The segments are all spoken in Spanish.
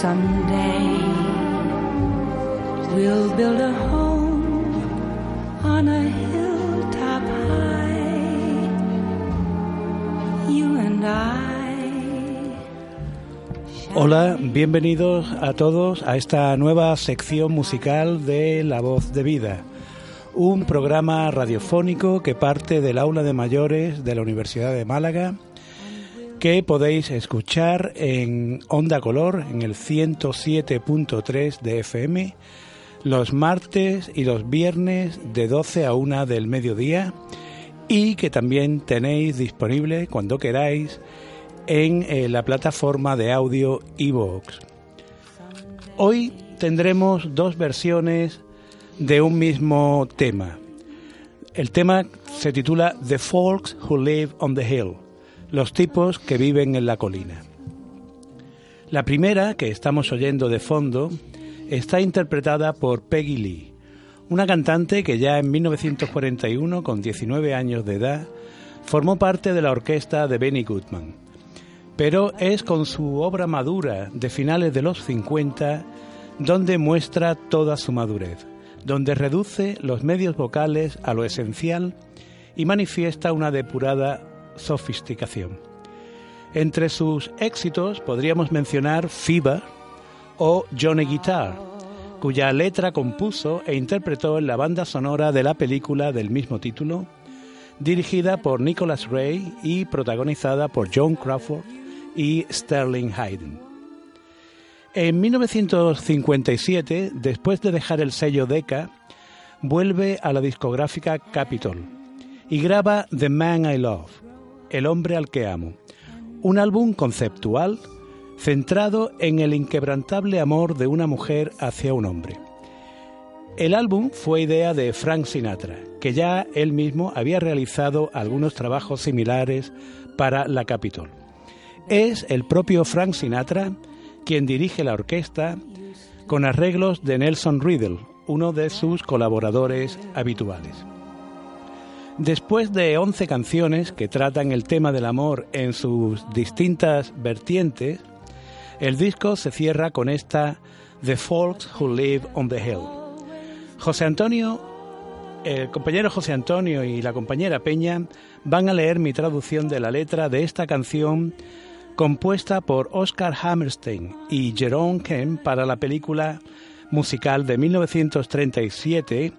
Someday we'll build a home on a hilltop high. You and I. Hola, bienvenidos a todos a esta nueva sección musical de La Voz de Vida, un programa radiofónico que parte del aula de mayores de la Universidad de Málaga que podéis escuchar en Onda Color en el 107.3 de FM los martes y los viernes de 12 a 1 del mediodía y que también tenéis disponible cuando queráis en eh, la plataforma de audio iVoox. Hoy tendremos dos versiones de un mismo tema. El tema se titula The Folks Who Live on the Hill los tipos que viven en la colina. La primera, que estamos oyendo de fondo, está interpretada por Peggy Lee, una cantante que ya en 1941, con 19 años de edad, formó parte de la orquesta de Benny Goodman. Pero es con su obra madura de finales de los 50 donde muestra toda su madurez, donde reduce los medios vocales a lo esencial y manifiesta una depurada sofisticación. Entre sus éxitos podríamos mencionar Fever o Johnny Guitar, cuya letra compuso e interpretó en la banda sonora de la película del mismo título, dirigida por Nicholas Ray y protagonizada por John Crawford y Sterling Hayden. En 1957, después de dejar el sello Decca, vuelve a la discográfica Capitol y graba The Man I Love, el hombre al que amo, un álbum conceptual centrado en el inquebrantable amor de una mujer hacia un hombre. El álbum fue idea de Frank Sinatra, que ya él mismo había realizado algunos trabajos similares para la Capitol. Es el propio Frank Sinatra quien dirige la orquesta con arreglos de Nelson Riddle, uno de sus colaboradores habituales. Después de 11 canciones que tratan el tema del amor en sus distintas vertientes, el disco se cierra con esta The Folks Who Live on the Hill. José Antonio, el compañero José Antonio y la compañera Peña van a leer mi traducción de la letra de esta canción compuesta por Oscar Hammerstein y Jerome Kemp para la película musical de 1937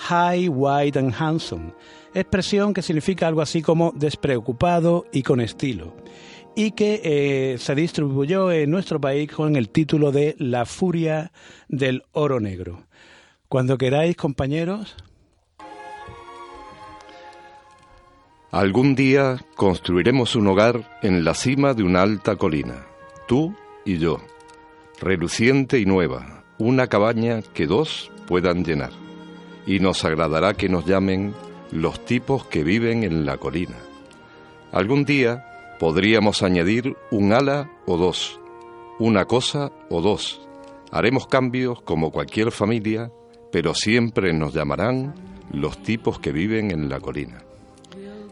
High, Wide and Handsome, expresión que significa algo así como despreocupado y con estilo, y que eh, se distribuyó en nuestro país con el título de La Furia del Oro Negro. Cuando queráis, compañeros. Algún día construiremos un hogar en la cima de una alta colina, tú y yo, reluciente y nueva, una cabaña que dos puedan llenar. Y nos agradará que nos llamen los tipos que viven en la colina. Algún día podríamos añadir un ala o dos, una cosa o dos. Haremos cambios como cualquier familia, pero siempre nos llamarán los tipos que viven en la colina.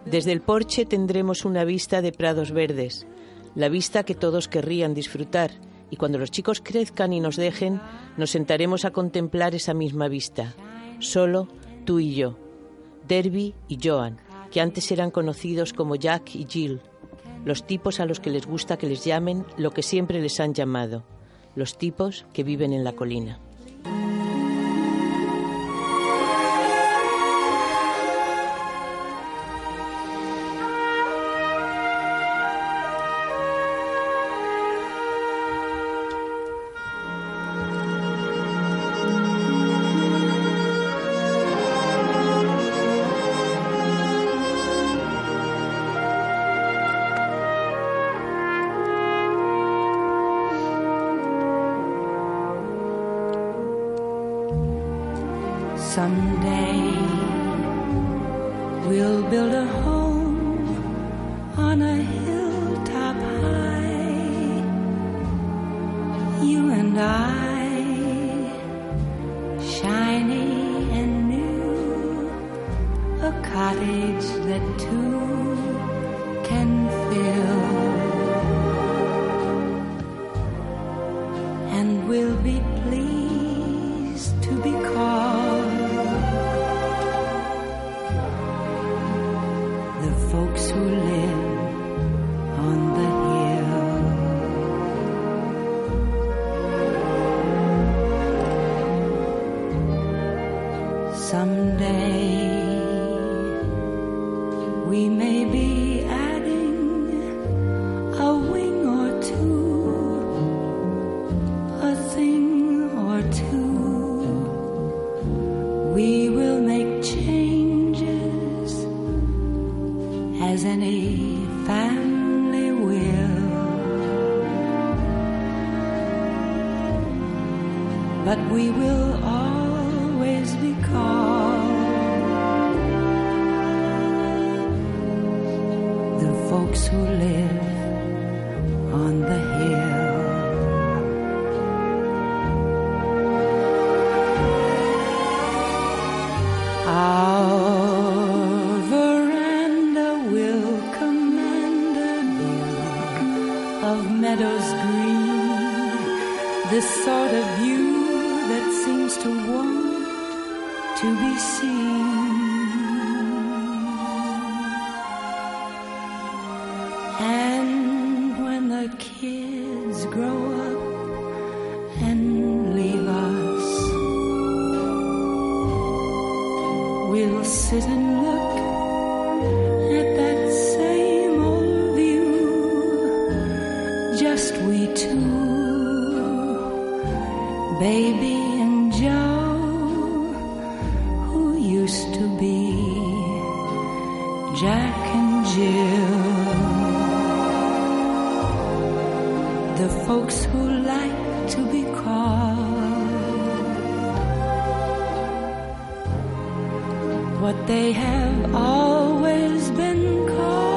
Desde el porche tendremos una vista de prados verdes, la vista que todos querrían disfrutar, y cuando los chicos crezcan y nos dejen, nos sentaremos a contemplar esa misma vista, solo tú y yo Derby y Joan, que antes eran conocidos como Jack y Jill, los tipos a los que les gusta que les llamen lo que siempre les han llamado, los tipos que viven en la colina. We'll build a home on a hilltop high. You and I, shiny and new, a cottage that two. Folks who live on the hill. Someday we may be adding a wing or two, a thing or two. We will we will always sit and look at that same old view, just we two, baby and Joe, who used to be Jack and Jill. The folks who like to be called what they have always been called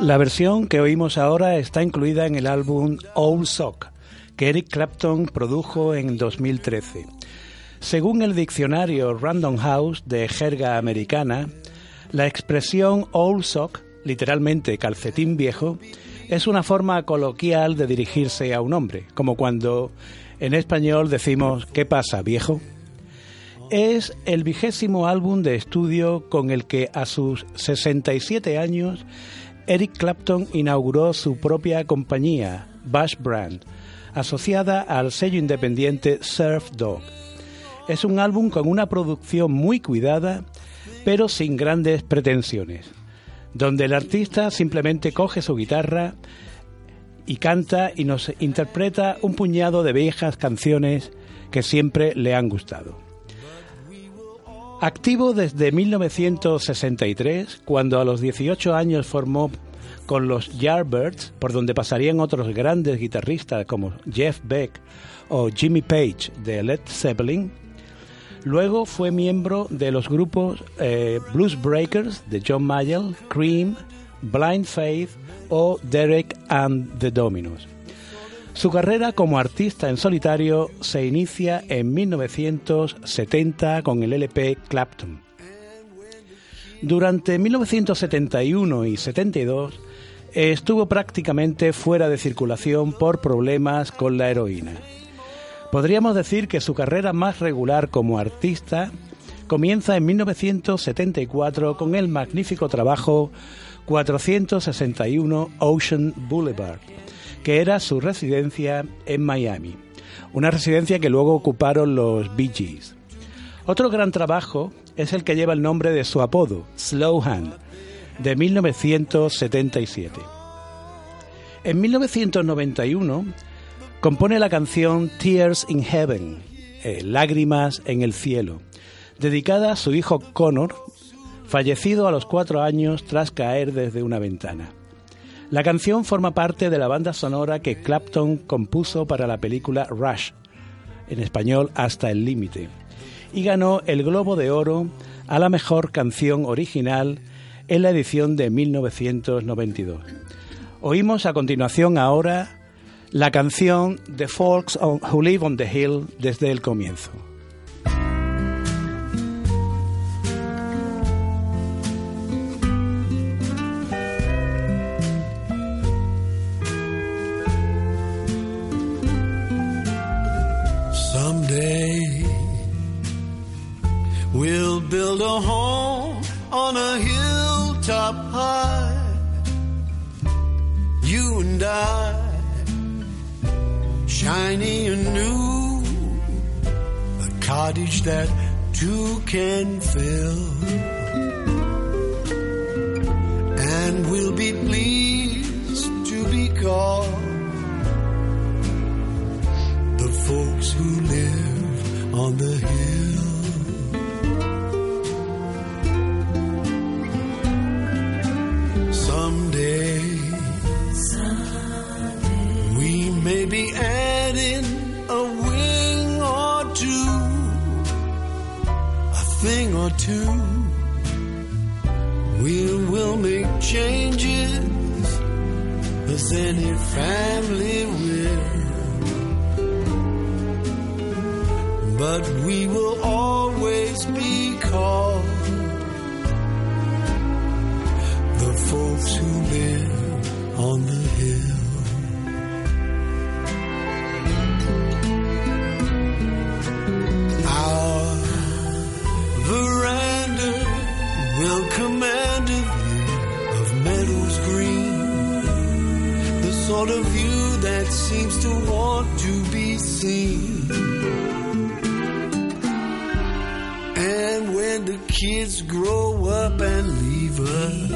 La versión que oímos ahora está incluida en el álbum Old Sock, que Eric Clapton produjo en 2013. Según el diccionario Random House de jerga americana, la expresión Old Sock, literalmente calcetín viejo, es una forma coloquial de dirigirse a un hombre, como cuando en español decimos ¿qué pasa, viejo? Es el vigésimo álbum de estudio con el que a sus 67 años Eric Clapton inauguró su propia compañía, Bash Brand, asociada al sello independiente Surf Dog. Es un álbum con una producción muy cuidada, pero sin grandes pretensiones, donde el artista simplemente coge su guitarra y canta y nos interpreta un puñado de viejas canciones que siempre le han gustado. Activo desde 1963, cuando a los 18 años formó con los Yardbirds, por donde pasarían otros grandes guitarristas como Jeff Beck o Jimmy Page de Led Zeppelin. Luego fue miembro de los grupos eh, Blues Breakers de John Mayall, Cream, Blind Faith o Derek and the Dominos. Su carrera como artista en solitario se inicia en 1970 con el LP Clapton. Durante 1971 y 72 estuvo prácticamente fuera de circulación por problemas con la heroína. Podríamos decir que su carrera más regular como artista comienza en 1974 con el magnífico trabajo 461 Ocean Boulevard, que era su residencia en Miami, una residencia que luego ocuparon los Bee Gees. Otro gran trabajo es el que lleva el nombre de su apodo, Slow Hand, de 1977. En 1991 compone la canción Tears in Heaven, eh, Lágrimas en el cielo, dedicada a su hijo Connor, fallecido a los cuatro años tras caer desde una ventana. La canción forma parte de la banda sonora que Clapton compuso para la película Rush, en español Hasta el Límite, y ganó el Globo de Oro a la mejor canción original en la edición de 1992. Oímos a continuación ahora la canción The Folks Who Live on the Hill desde el comienzo. On a hilltop high. You and I, shiny and new, a cottage that two can fill. And we'll be pleased to be called the folks who live on the hill. Two. We will make changes as any family will. but we will always be called the folks who live on the hill. Sort of view that seems to want to be seen. And when the kids grow up and leave us,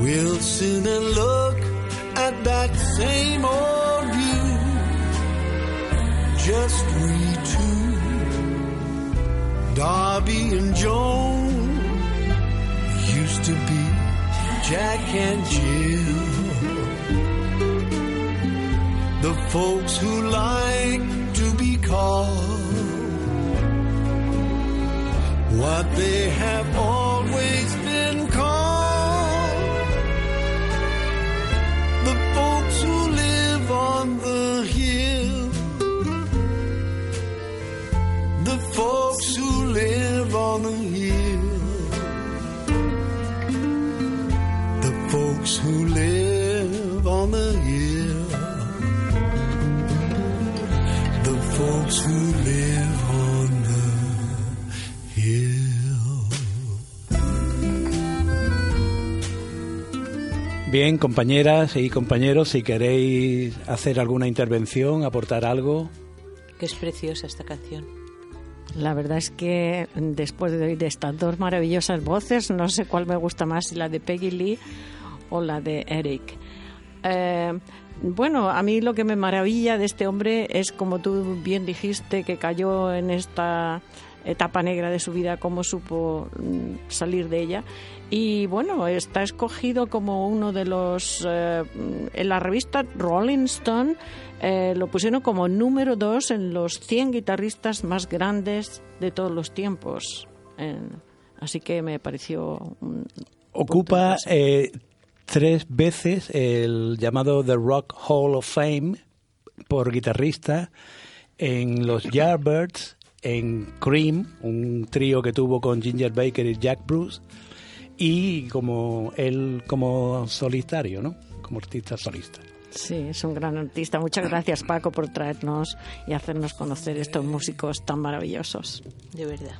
we'll sit and look at that same old view. Just we two, Darby and Joan, used to be Jack and Jill. The folks who like to be called what they have always been called. The folks who live on the hill. The folks who live on the hill. The folks who live on the hill. The folks who live on the hill. Bien, compañeras y compañeros, si queréis hacer alguna intervención, aportar algo. Que es preciosa esta canción. La verdad es que después de oír estas dos maravillosas voces, no sé cuál me gusta más, si la de Peggy Lee o la de Eric. Eh, bueno, a mí lo que me maravilla de este hombre es, como tú bien dijiste, que cayó en esta etapa negra de su vida, cómo supo mm, salir de ella. Y bueno, está escogido como uno de los... eh, en la revista Rolling Stone eh, lo pusieron como número dos en los 100 guitarristas más grandes de todos los tiempos. Eh, así que me pareció... un Ocupa tres veces el llamado The Rock Hall of Fame por guitarrista en los Yardbirds, en Cream, un trío que tuvo con Ginger Baker y Jack Bruce, y como él como solitario, ¿no? Como artista solista. Sí, es un gran artista. Muchas gracias, Paco, por traernos y hacernos conocer estos músicos tan maravillosos. De verdad.